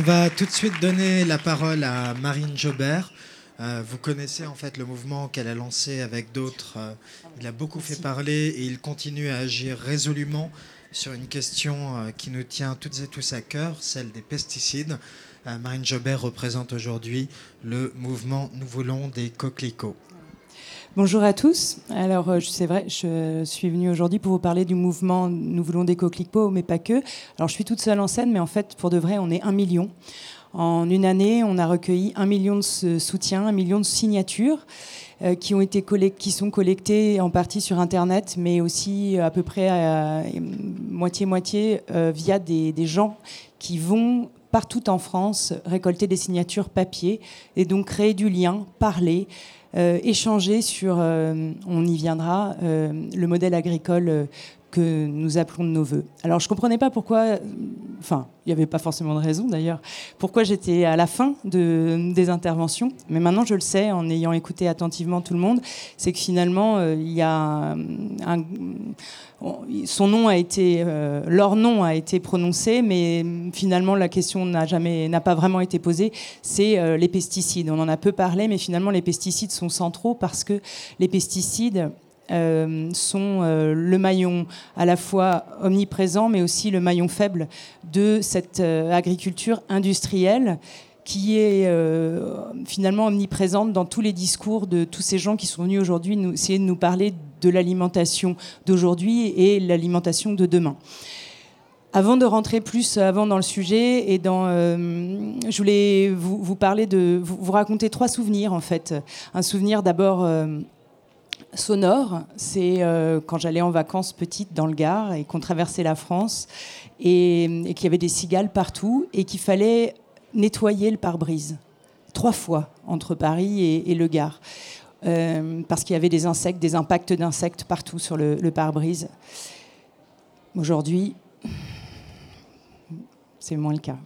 On va tout de suite donner la parole à Marine Jobert. Euh, vous connaissez en fait le mouvement qu'elle a lancé avec d'autres. Euh, il a beaucoup fait parler et il continue à agir résolument sur une question euh, qui nous tient toutes et tous à cœur, celle des pesticides. Marine Jobert représente aujourd'hui le mouvement Nous voulons des coquelicots. Bonjour à tous. Alors, c'est vrai, je suis venue aujourd'hui pour vous parler du mouvement Nous voulons des coquelicots, mais pas que. Alors, je suis toute seule en scène, mais en fait, pour de vrai, on est un million. En une année, on a recueilli un million de soutiens, un million de signatures euh, qui, ont été sont collectées en partie sur Internet, mais aussi euh, à peu près moitié-moitié euh, via des, gens qui vont partout en France récolter des signatures papier et donc créer du lien, parler. Échanger sur, on y viendra, le modèle agricole que nous appelons de nos voeux. Alors je ne comprenais pas pourquoi, enfin il n'y avait pas forcément de raison d'ailleurs, pourquoi j'étais à la fin de, des interventions, mais maintenant je le sais en ayant écouté attentivement tout le monde, c'est que finalement euh, il y a un, son nom a été, euh, leur nom a été prononcé, mais finalement la question n'a jamais, pas vraiment été posée. C'est euh, les pesticides. On en a peu parlé, mais finalement les pesticides sont centraux parce que les pesticides euh, sont euh, le maillon à la fois omniprésent, mais aussi le maillon faible de cette euh, agriculture industrielle qui est finalement omniprésente dans tous les discours de tous ces gens qui sont venus aujourd'hui nous, essayer de nous parler de l'alimentation d'aujourd'hui et l'alimentation de demain. Avant de rentrer plus avant dans le sujet et dans, je voulais vous, parler de vous, vous, raconter trois souvenirs en fait. Un souvenir d'abord sonore, c'est euh, quand j'allais en vacances petite dans le Gard et qu'on traversait la France et, qu'il y avait des cigales partout et qu'il fallait nettoyer le pare-brise trois fois entre Paris et, le Gard. Euh, parce qu'il y avait des insectes, des impacts d'insectes partout sur le, pare-brise. Aujourd'hui, c'est moins le cas.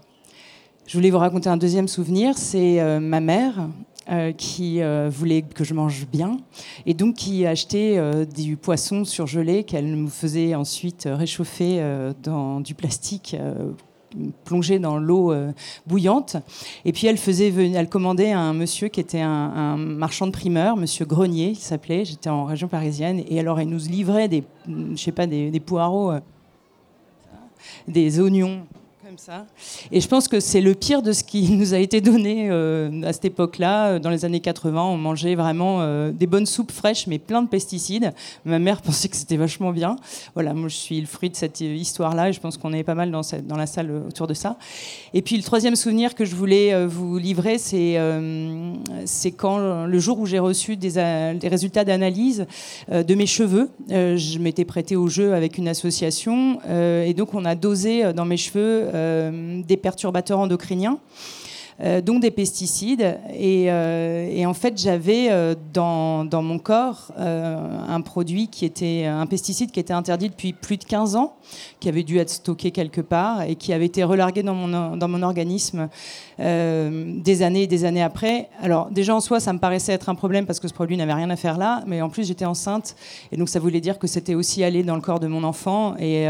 Je voulais vous raconter un deuxième souvenir, c'est euh, ma mère euh, qui euh, voulait que je mange bien et donc qui achetait euh, du poisson surgelé qu'elle me faisait ensuite réchauffer dans du plastique plongé dans l'eau bouillante. Et puis elle faisait, elle commandait un monsieur qui était un, marchand de primeurs, Monsieur Grenier, il s'appelait. J'étais en région parisienne et alors elle nous livrait des, je sais pas, des poireaux, des oignons ça. Et je pense que c'est le pire de ce qui nous a été donné euh, à cette époque-là. Euh, dans les années 80, on mangeait vraiment euh, des bonnes soupes fraîches, mais plein de pesticides. Ma mère pensait que c'était vachement bien. Voilà, moi je suis le fruit de cette histoire-là et je pense qu'on est pas mal dans, la salle autour de ça. Et puis le troisième souvenir que je voulais vous livrer, c'est quand le jour où j'ai reçu des, résultats d'analyse de mes cheveux. je m'étais prêtée au jeu avec une association et donc on a dosé dans mes cheveux euh, des perturbateurs endocriniens. Euh, donc des pesticides. Et, euh, en fait, j'avais dans, dans, mon corps un produit qui était un pesticide qui était interdit depuis plus de 15 ans, qui avait dû être stocké quelque part et qui avait été relargué dans mon, dans mon organisme des années et des années après. Alors déjà en soi, ça me paraissait être un problème parce que ce produit n'avait rien à faire là, mais en plus j'étais enceinte et donc ça voulait dire que c'était aussi allé dans le corps de mon enfant. Et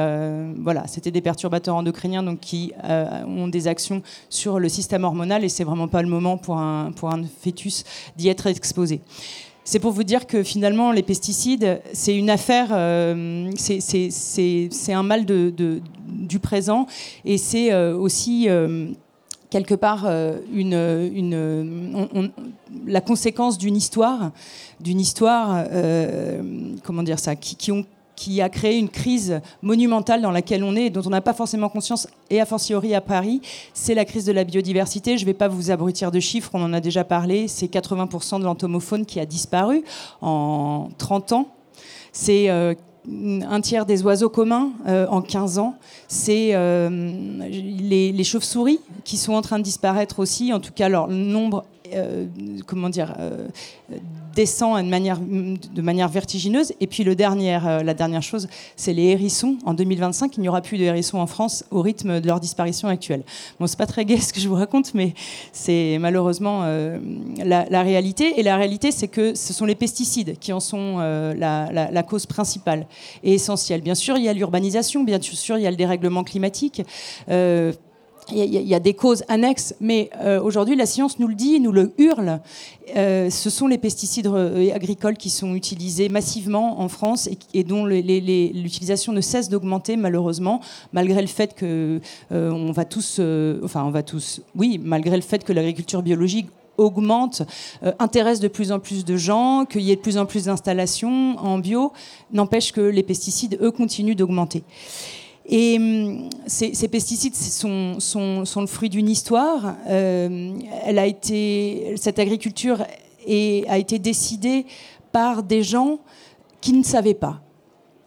voilà, c'était des perturbateurs endocriniens donc qui ont des actions sur le système hormonal et c'est vraiment pas le moment pour un, pour un fœtus d'y être exposé. C'est pour vous dire que finalement, les pesticides, c'est une affaire, euh, c'est un mal du présent et c'est euh, aussi euh, quelque part une, une la conséquence d'une histoire, d'une histoire, comment dire ça, qui, qui ont qui a créé une crise monumentale dans laquelle on est dont on n'a pas forcément conscience, et a fortiori à Paris, c'est la crise de la biodiversité. Je ne vais pas vous abrutir de chiffres, on en a déjà parlé, c'est 80% de l'entomofaune qui a disparu en 30 ans. C'est euh, un tiers des oiseaux communs euh, en 15 ans. C'est euh, les, les chauves-souris qui sont en train de disparaître aussi, en tout cas leur nombre euh, comment dire, euh, descend de manière, vertigineuse. Et puis le dernier, euh, la dernière chose, c'est les hérissons. En 2025, il n'y aura plus de hérissons en France au rythme de leur disparition actuelle. Bon, c'est pas très gai ce que je vous raconte, mais c'est malheureusement la, réalité. Et la réalité, c'est que ce sont les pesticides qui en sont la, cause principale et essentielle. Bien sûr, il y a l'urbanisation, bien sûr, il y a le dérèglement climatique il y, a des causes annexes, mais euh, aujourd'hui la science nous le dit, nous le hurle. Euh, ce sont les pesticides agricoles qui sont utilisés massivement en France et, dont l'utilisation ne cesse d'augmenter malheureusement, malgré le fait que euh, on va tous, enfin on va tous, oui, malgré le fait que l'agriculture biologique augmente, intéresse de plus en plus de gens, qu'il y ait de plus en plus d'installations en bio, n'empêche que les pesticides, eux, continuent d'augmenter. Et hum, ces, pesticides sont, sont, le fruit d'une histoire. Euh, elle a été, cette agriculture a été décidée par des gens qui ne savaient pas.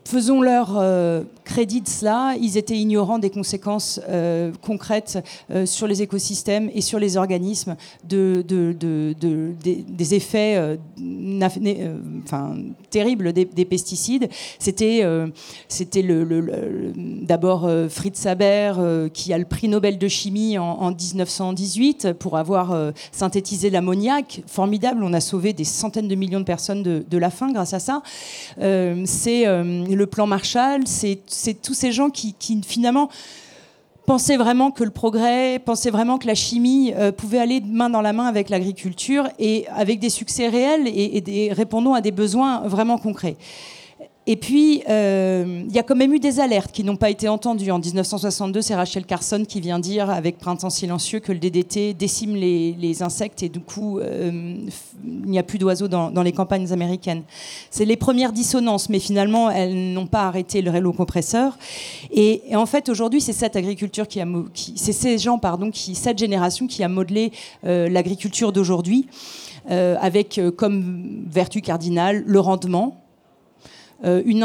Faisons leur euh, crédit de cela, ils étaient ignorants des conséquences euh, concrètes euh, sur les écosystèmes et sur les organismes de, des, effets enfin, terribles des, pesticides. C'était c'était le, d'abord Fritz Haber qui a le prix Nobel de chimie en, 1918 pour avoir synthétisé l'ammoniac. Formidable, on a sauvé des centaines de millions de personnes de, la faim grâce à ça. C'est le plan Marshall, c'est tous ces gens qui, finalement pensaient vraiment que le progrès, pensaient vraiment que la chimie euh, pouvait aller main dans la main avec l'agriculture et avec des succès réels et, répondant à des besoins vraiment concrets. Et puis, euh, il y a quand même eu des alertes qui n'ont pas été entendues. En 1962, c'est Rachel Carson qui vient dire, avec Printemps silencieux, que le DDT décime les, insectes et du coup, euh, il n'y a plus d'oiseaux dans, les campagnes américaines. C'est les premières dissonances, mais finalement, elles n'ont pas arrêté le rélo compresseur. Et, en fait, aujourd'hui, c'est cette agriculture qui a, c'est ces gens, pardon, cette génération qui a modelé euh, l'agriculture d'aujourd'hui, avec comme vertu cardinale le rendement euh, une,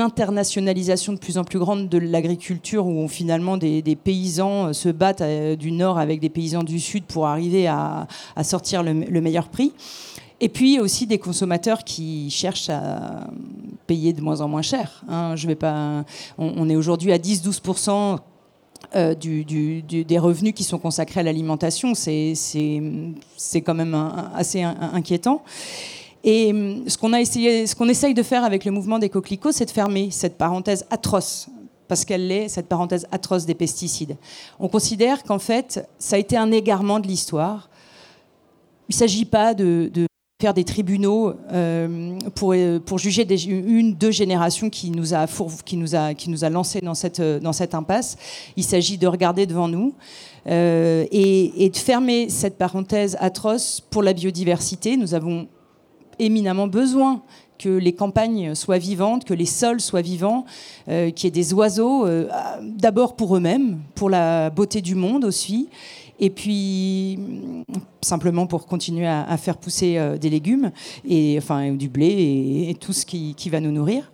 internationalisation de plus en plus grande de l'agriculture où finalement des, paysans euh, se battent euh, du nord avec des paysans du sud pour arriver à, sortir le, meilleur prix. Et puis aussi des consommateurs qui cherchent à payer de moins en moins cher. Hein. Je vais pas, on, est aujourd'hui à 10-12% des revenus qui sont consacrés à l'alimentation. C'est quand même assez inquiétant. Et hum, ce qu'on a essayé, ce qu'on essaye de faire avec le mouvement des coquelicots, c'est de fermer cette parenthèse atroce parce qu'elle est cette parenthèse atroce des pesticides. On considère qu'en fait, ça a été un égarement de l'histoire. Il ne s'agit pas de, faire des tribunaux euh, pour, pour juger une, deux générations qui nous a, qui nous a, qui nous a lancé dans cette, dans cette impasse. Il s'agit de regarder devant nous euh, et, et de fermer cette parenthèse atroce pour la biodiversité. Nous avons éminemment besoin que les campagnes soient vivantes, que les sols soient vivants, euh, qu'il y ait des oiseaux, euh, d'abord pour eux-mêmes, pour la beauté du monde aussi, et puis simplement pour continuer à, faire pousser euh, des légumes, et, enfin du blé et, tout ce qui, va nous nourrir.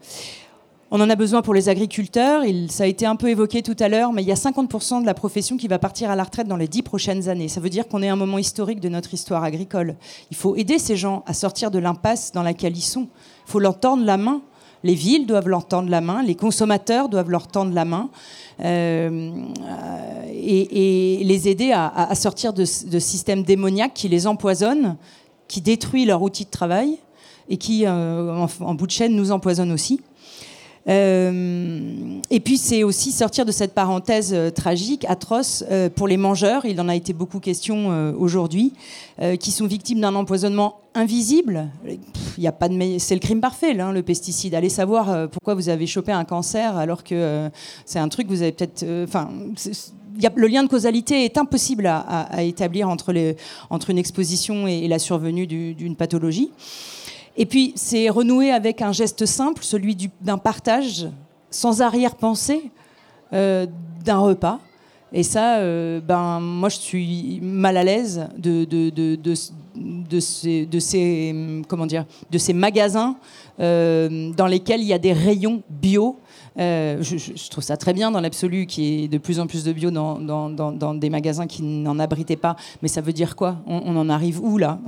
On en a besoin pour les agriculteurs. Ça a été un peu évoqué tout à l'heure, mais il y a 50% de la profession qui va partir à la retraite dans les dix prochaines années. Ça veut dire qu'on est à un moment historique de notre histoire agricole. Il faut aider ces gens à sortir de l'impasse dans laquelle ils sont. Il faut leur tendre la main. Les villes doivent leur tendre la main, les consommateurs doivent leur tendre la main euh, et, les aider à, sortir de, de systèmes démoniaques qui les empoisonnent, qui détruisent leur outil de travail et qui, euh, en, en bout de chaîne, nous empoisonnent aussi. Euh, et puis c'est aussi sortir de cette parenthèse euh, tragique, atroce, euh, pour les mangeurs, il en a été beaucoup question aujourd'hui, qui sont victimes d'un empoisonnement invisible. Il c'est le crime parfait, là, le pesticide. Allez savoir pourquoi vous avez chopé un cancer alors que c'est un truc que vous avez peut-être, enfin. le lien de causalité est impossible à, établir entre, entre une exposition et, la survenue d'une pathologie. Et puis, c'est renouer avec un geste simple, celui d'un partage sans arrière-pensée euh, d'un repas. Et ça, euh, ben, moi, je suis mal à l'aise de, ces, comment dire, de ces magasins euh, dans lesquels il y a des rayons bio. je, trouve ça très bien dans l'absolu qu'il y ait de plus en plus de bio dans, des magasins qui n'en abritaient pas. Mais ça veut dire quoi? On en arrive où là?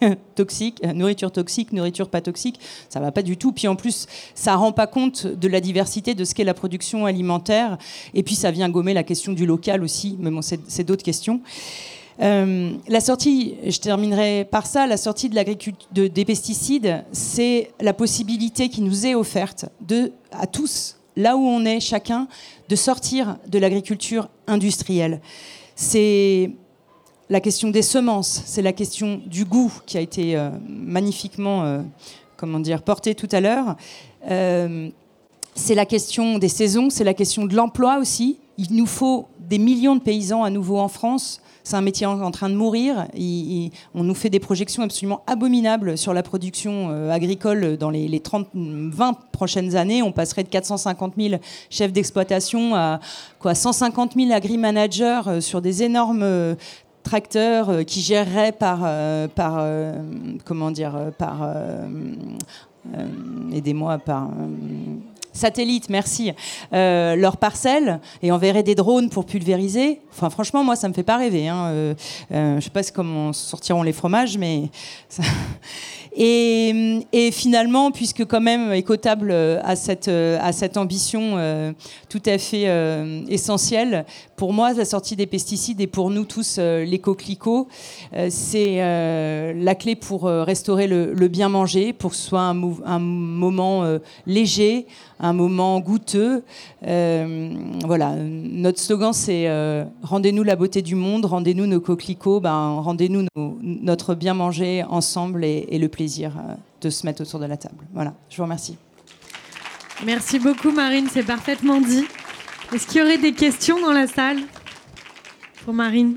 toxique, euh, nourriture toxique, nourriture pas toxique, ça va pas du tout. Puis en plus, ça rend pas compte de la diversité de ce qu'est la production alimentaire. Et puis ça vient gommer la question du local aussi, mais bon, c'est d'autres questions. Euh, la sortie, je terminerai par ça, la sortie de l'agriculture des pesticides, c'est la possibilité qui nous est offerte de, à tous, là où on est chacun, de sortir de l'agriculture industrielle. C'est la question des semences, c'est la question du goût qui a été euh, magnifiquement euh, comment dire, portée tout à l'heure. Euh, c'est la question des saisons, c'est la question de l'emploi aussi. Il nous faut des millions de paysans à nouveau en France. C'est un métier en, train de mourir. on nous fait des projections absolument abominables sur la production agricole dans les, les 30, 20 prochaines années. On passerait de 450 000 chefs d'exploitation à quoi, 150 000 agri-managers sur des énormes euh, qui géreraient par, euh, par euh, comment dire, par, aidez-moi, par satellite, merci, leurs parcelles et enverraient des drones pour pulvériser. Enfin, franchement, moi, ça me fait pas rêver. Hein. je sais pas comment sortiront les fromages, mais. Et, finalement, puisque quand même Écotable à cette, à cette ambition euh, tout à fait euh, essentielle, pour moi, la sortie des pesticides et pour nous tous, euh, coquelicots, c'est la clé pour restaurer le, bien manger, pour que ce soit un moment léger, un moment goûteux. voilà, notre slogan c'est rendez-nous la beauté du monde, rendez-nous nos coquelicots, ben, rendez-nous notre bien manger ensemble et, et le plaisir euh, de se mettre autour de la table. Voilà, je vous remercie. Merci beaucoup Marine, c'est parfaitement dit. Est-ce qu'il y aurait des questions dans la salle pour Marine?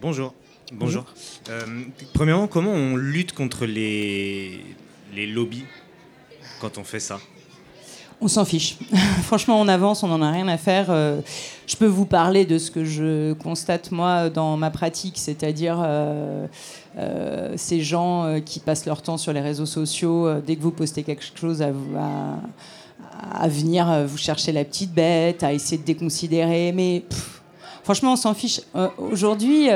Bonjour. Bonjour. Euh, premièrement, comment on lutte contre les, les lobbies quand on fait ça? On s'en fiche. Franchement, on avance, on n'en a rien à faire. Euh, je peux vous parler de ce que je constate moi dans ma pratique, c'est-à-dire euh, euh, ces gens qui passent leur temps sur les réseaux sociaux, dès que vous postez quelque chose, à, à, venir vous chercher la petite bête, à essayer de déconsidérer. Mais franchement, on s'en fiche. Aujourd'hui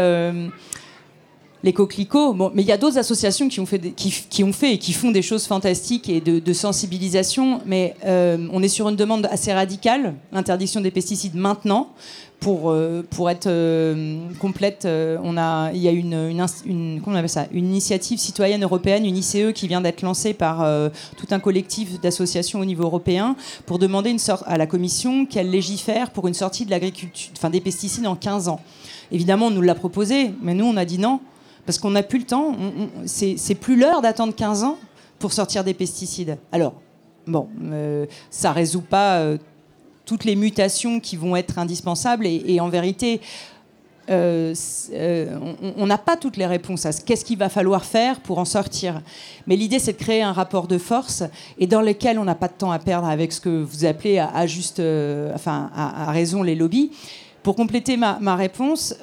les coquelicots. Bon, mais il y a d'autres associations qui ont, fait qui, ont fait et qui font des choses fantastiques et de, sensibilisation. Mais euh, on est sur une demande assez radicale, l'interdiction des pesticides maintenant. Pour, euh, pour être euh, complète, on a, il y a une, une, comment on appelle ça, une initiative citoyenne européenne, une ICE, qui vient d'être lancée par tout un collectif d'associations au niveau européen pour demander une sorte à la Commission qu'elle légifère pour une sortie de l'agriculture, enfin des pesticides en 15 ans. Évidemment, on nous l'a proposé, mais nous, on a dit non parce qu'on n'a plus le temps. C'est plus l'heure d'attendre 15 ans pour sortir des pesticides. Alors, bon, euh, ça résout pas euh, toutes les mutations qui vont être indispensables. Et, en vérité, euh, on n'a pas toutes les réponses à ce qu'est-ce qu'il va falloir faire pour en sortir. Mais l'idée, c'est de créer un rapport de force et dans lequel on n'a pas de temps à perdre avec ce que vous appelez à, juste, enfin, à, raison les lobbies. Pour compléter ma réponse,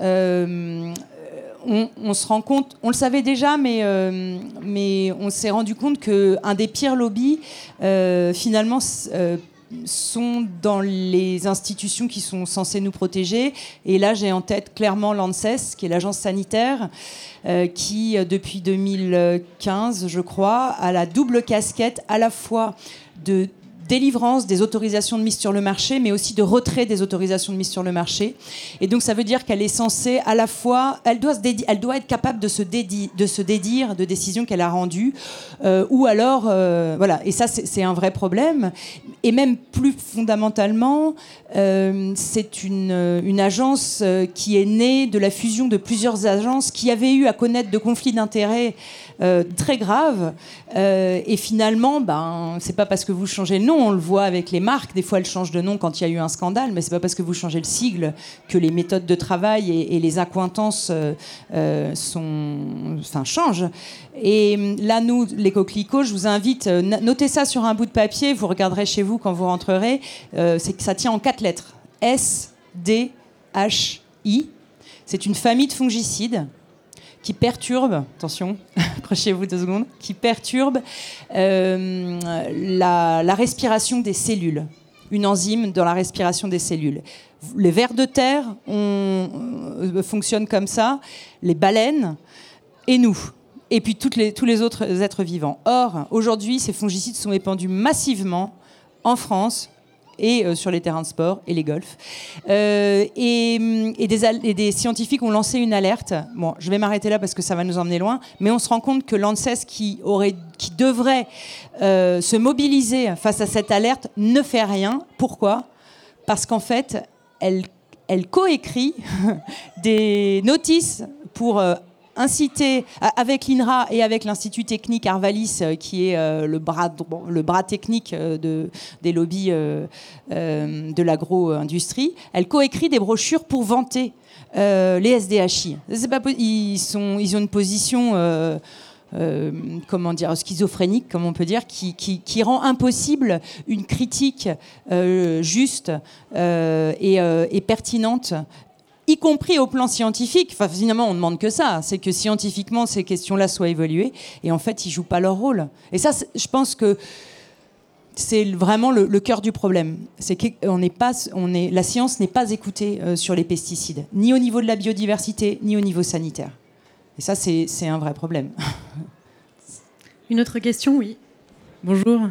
on, se rend compte, on le savait déjà, mais, euh, mais on s'est rendu compte qu'un des pires lobbies, euh, finalement, euh, sont dans les institutions qui sont censées nous protéger. Et là, j'ai en tête clairement l'ANSES, qui est l'agence sanitaire, qui, depuis 2015, je crois, a la double casquette à la fois de délivrance des autorisations de mise sur le marché, mais aussi de retrait des autorisations de mise sur le marché. Et donc ça veut dire qu'elle est censée à la fois, elle doit, être capable de se, de se dédire de décisions qu'elle a rendues, euh, ou alors, euh, voilà, et ça c'est un vrai problème. Et même plus fondamentalement, euh, c'est une, une, agence qui est née de la fusion de plusieurs agences qui avaient eu à connaître de conflits d'intérêts très graves. et finalement, ben, c'est pas parce que vous changez le nom on le voit avec les marques. Des fois, elles changent de nom quand il y a eu un scandale, mais c'est pas parce que vous changez le sigle que les méthodes de travail et, les accointances euh, euh, sont, enfin, changent. Et là, nous, les coquelicots, je vous invite, euh, notez ça sur un bout de papier, vous regarderez chez vous quand vous rentrerez. c'est que ça tient en quatre lettres. S, D, H, I. C'est une famille de fongicides qui perturbe, attention, accrochez-vous deux secondes, qui perturbe euh, la, respiration des cellules, une enzyme dans la respiration des cellules. Les vers de terre euh, fonctionnent comme ça, les baleines et nous, et puis tous les autres êtres vivants. Or, aujourd'hui, ces fongicides sont épandus massivement en France et sur les terrains de sport et les golfs. et, des, scientifiques ont lancé une alerte. Bon, je vais m'arrêter là parce que ça va nous emmener loin, mais on se rend compte que l'ANSES, qui, aurait, qui devrait se mobiliser face à cette alerte, ne fait rien. Pourquoi? Parce qu'en fait, elle, elle coécrit des notices pour inciter, avec l'INRA et avec l'Institut technique Arvalis, euh, qui est euh, le, bras, le bras technique euh, de, des lobbies de l'agro-industrie, elle coécrit des brochures pour vanter les SDHI. Ils, ont une position... comment dire, schizophrénique, comme on peut dire, qui, rend impossible une critique juste et, pertinente y compris au plan scientifique. Enfin, finalement, on ne demande que ça, c'est que scientifiquement, ces questions-là soient évaluées. Et en fait, ils jouent pas leur rôle. Et ça, je pense que c'est vraiment le, cœur du problème. C'est qu'on n'est pas, on est, la science n'est pas écoutée euh, sur les pesticides, ni au niveau de la biodiversité, ni au niveau sanitaire. Et ça, c'est un vrai problème. Une autre question, oui. Bonjour.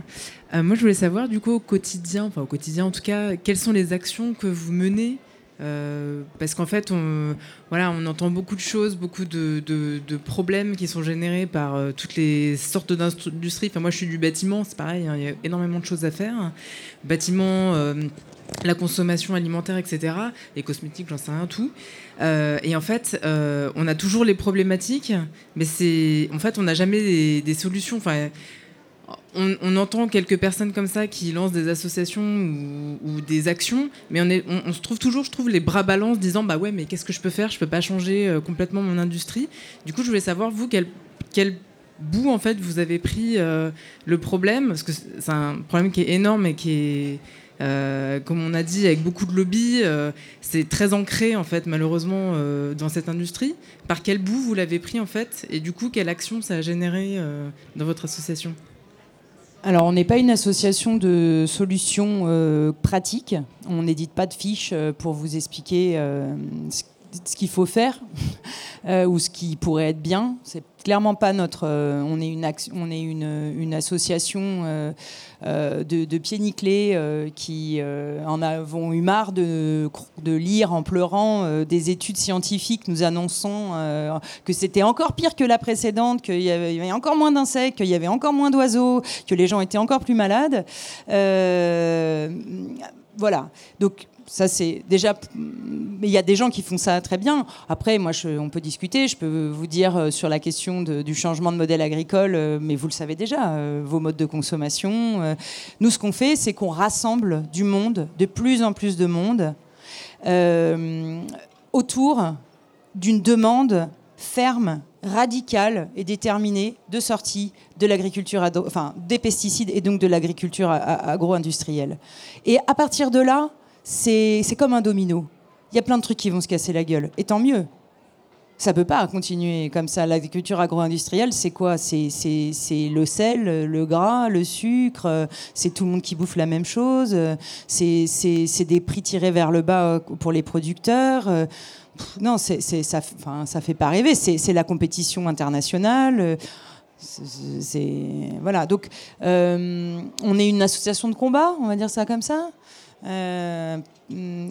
Euh, moi, je voulais savoir, du coup, au quotidien, enfin au quotidien en tout cas, quelles sont les actions que vous menez euh, parce qu'en fait, on, voilà, on entend beaucoup de choses, beaucoup de, problèmes qui sont générés par euh, toutes les sortes d'industries. Enfin, moi, je suis du bâtiment, c'est pareil, hein, il y a énormément de choses à faire. Bâtiment, euh, la consommation alimentaire, etc. Et cosmétiques, j'en sais rien, tout. et en fait, on a toujours les problématiques, mais c'est, en fait, on n'a jamais des, des solutions. Enfin, on, entend quelques personnes comme ça qui lancent des associations ou, des actions, mais on, se trouve toujours, je trouve, les bras ballants disant bah ouais, mais qu'est-ce que je peux faire? Je peux pas changer euh, complètement mon industrie. Du coup, je voulais savoir vous quel, bout en fait vous avez pris euh, le problème? Parce que c'est un problème qui est énorme et qui est euh, comme on a dit, avec beaucoup de lobbies, c'est très ancré en fait, malheureusement, dans cette industrie. Par quel bout vous l'avez pris en fait, et du coup, quelle action ça a généré dans votre association? Alors, on n'est pas une association de solutions euh, pratiques. On n'édite pas de fiches euh, pour vous expliquer euh, ce qu'il faut faire ou ce qui pourrait être bien. C'est clairement pas notre. on est une, on est une, association euh, de, pieds nickelés euh, qui euh, en avons eu marre de, de lire en pleurant des études scientifiques nous annonçant que c'était encore pire que la précédente, qu'il y avait encore moins d'insectes, qu'il y avait encore moins d'oiseaux, que les gens étaient encore plus malades. Voilà. Donc ça c'est déjà mais il y a des gens qui font ça très bien. Après moi on peut discuter. Je peux vous dire euh, sur la question du changement de modèle agricole euh, mais vous le savez déjà euh, vos modes de consommation nous ce qu'on fait c'est qu'on rassemble du monde de plus en plus de monde autour d'une demande ferme radicale et déterminée de sortie de l'agriculture, enfin des pesticides et donc de l'agriculture agro-industrielle. Et à partir de là, c'est comme un domino. Il y a plein de trucs qui vont se casser la gueule. Et tant mieux. Ça peut pas continuer comme ça. L'agriculture agro-industrielle, c'est quoi? C'est le sel, le gras, le sucre. C'est tout le monde qui bouffe la même chose. C'est des prix tirés vers le bas pour les producteurs. Non, c'est ça, ça fait pas rêver. C'est la compétition internationale. C'est voilà. Donc, euh, on est une association de combat, on va dire ça comme ça? Euh,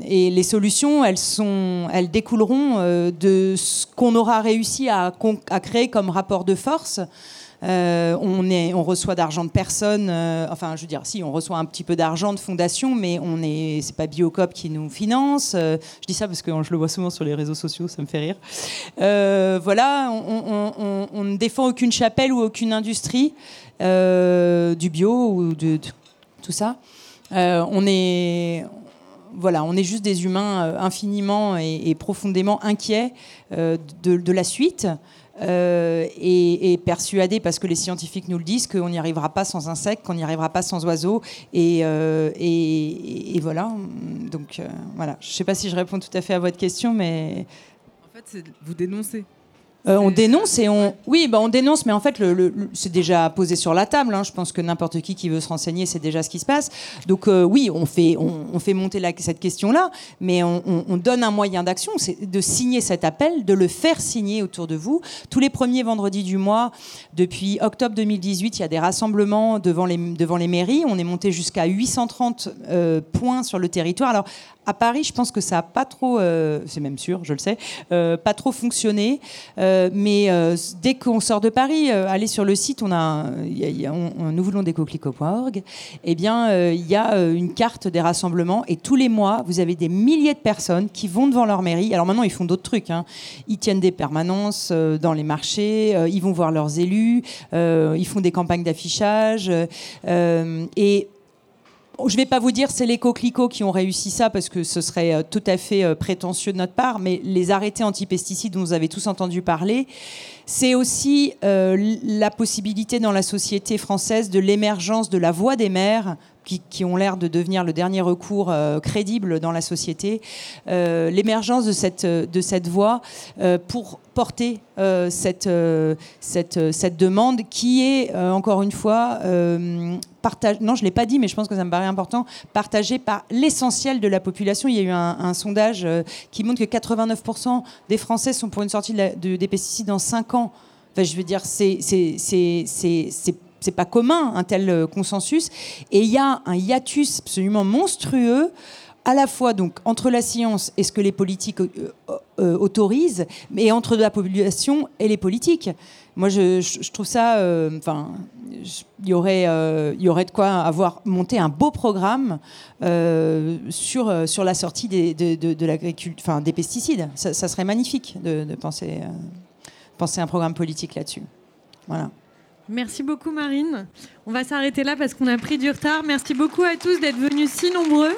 et les solutions, elles, sont, elles découleront euh, de ce qu'on aura réussi à, créer comme rapport de force. Euh, on, est, on reçoit d'argent de personnes, enfin je veux dire, si on reçoit un petit peu d'argent de fondations, mais on est, c'est pas Biocop qui nous finance. je dis ça parce que je le vois souvent sur les réseaux sociaux, ça me fait rire. voilà, on, ne défend aucune chapelle ou aucune industrie du bio ou de tout ça. Euh, on est voilà, on est juste des humains euh, infiniment et, profondément inquiets euh, de, la suite et, persuadés, parce que les scientifiques nous le disent, qu'on n'y arrivera pas sans insectes, qu'on n'y arrivera pas sans oiseaux. Et, et voilà. Donc voilà, je ne sais pas si je réponds tout à fait à votre question, mais... En fait, vous dénoncer. Euh, on dénonce et on. Oui, bah on dénonce, mais en fait, le, c'est déjà posé sur la table. Hein. Je pense que n'importe qui qui veut se renseigner, c'est déjà ce qui se passe. Donc euh, oui, on fait, on, fait monter la, cette question-là, mais on, on, donne un moyen d'action, c'est de signer cet appel, de le faire signer autour de vous. Tous les premiers vendredis du mois, depuis octobre 2018, il y a des rassemblements devant les, devant les mairies. On est monté jusqu'à 830 euh, points sur le territoire. Alors à Paris, je pense que ça n'a pas trop, euh, c'est même sûr, je le sais, euh, pas trop fonctionné. Euh, mais dès qu'on sort de Paris, allez sur le site, on a, nous voulons Eh bien, il y a une carte des rassemblements et tous les mois, vous avez des milliers de personnes qui vont devant leur mairie. Alors maintenant, ils font d'autres trucs. Hein. Ils tiennent des permanences dans les marchés, ils vont voir leurs élus, ils font des campagnes d'affichage et je ne vais pas vous dire c'est les coquelicots qui ont réussi ça parce que ce serait euh, tout à fait euh, prétentieux de notre part, mais les arrêtés antipesticides dont vous avez tous entendu parler, c'est aussi euh, la possibilité dans la société française de l'émergence de la voix des mères qui, ont l'air de devenir le dernier recours crédible dans la société, l'émergence de cette, de cette voix pour porter cette, cette, cette demande qui est, encore une fois, non, je ne l'ai pas dit, mais je pense que ça me paraît important, partagé par l'essentiel de la population. Il y a eu un, sondage euh, qui montre que 89% des Français sont pour une sortie de des pesticides dans 5 ans. Enfin, je veux dire, c'est c'est pas commun un tel euh, consensus. Et il y a un hiatus absolument monstrueux à la fois donc entre la science et ce que les politiques euh, autorisent, mais entre la population et les politiques. Moi, je, trouve ça. Enfin, il y aurait, euh, il y aurait de quoi avoir monté un beau programme euh, sur, euh, sur la sortie des, de, de, enfin, des pesticides. Ça, serait magnifique de, penser, penser un programme politique là-dessus. Voilà. Merci beaucoup Marine. On va s'arrêter là parce qu'on a pris du retard. Merci beaucoup à tous d'être venus si nombreux.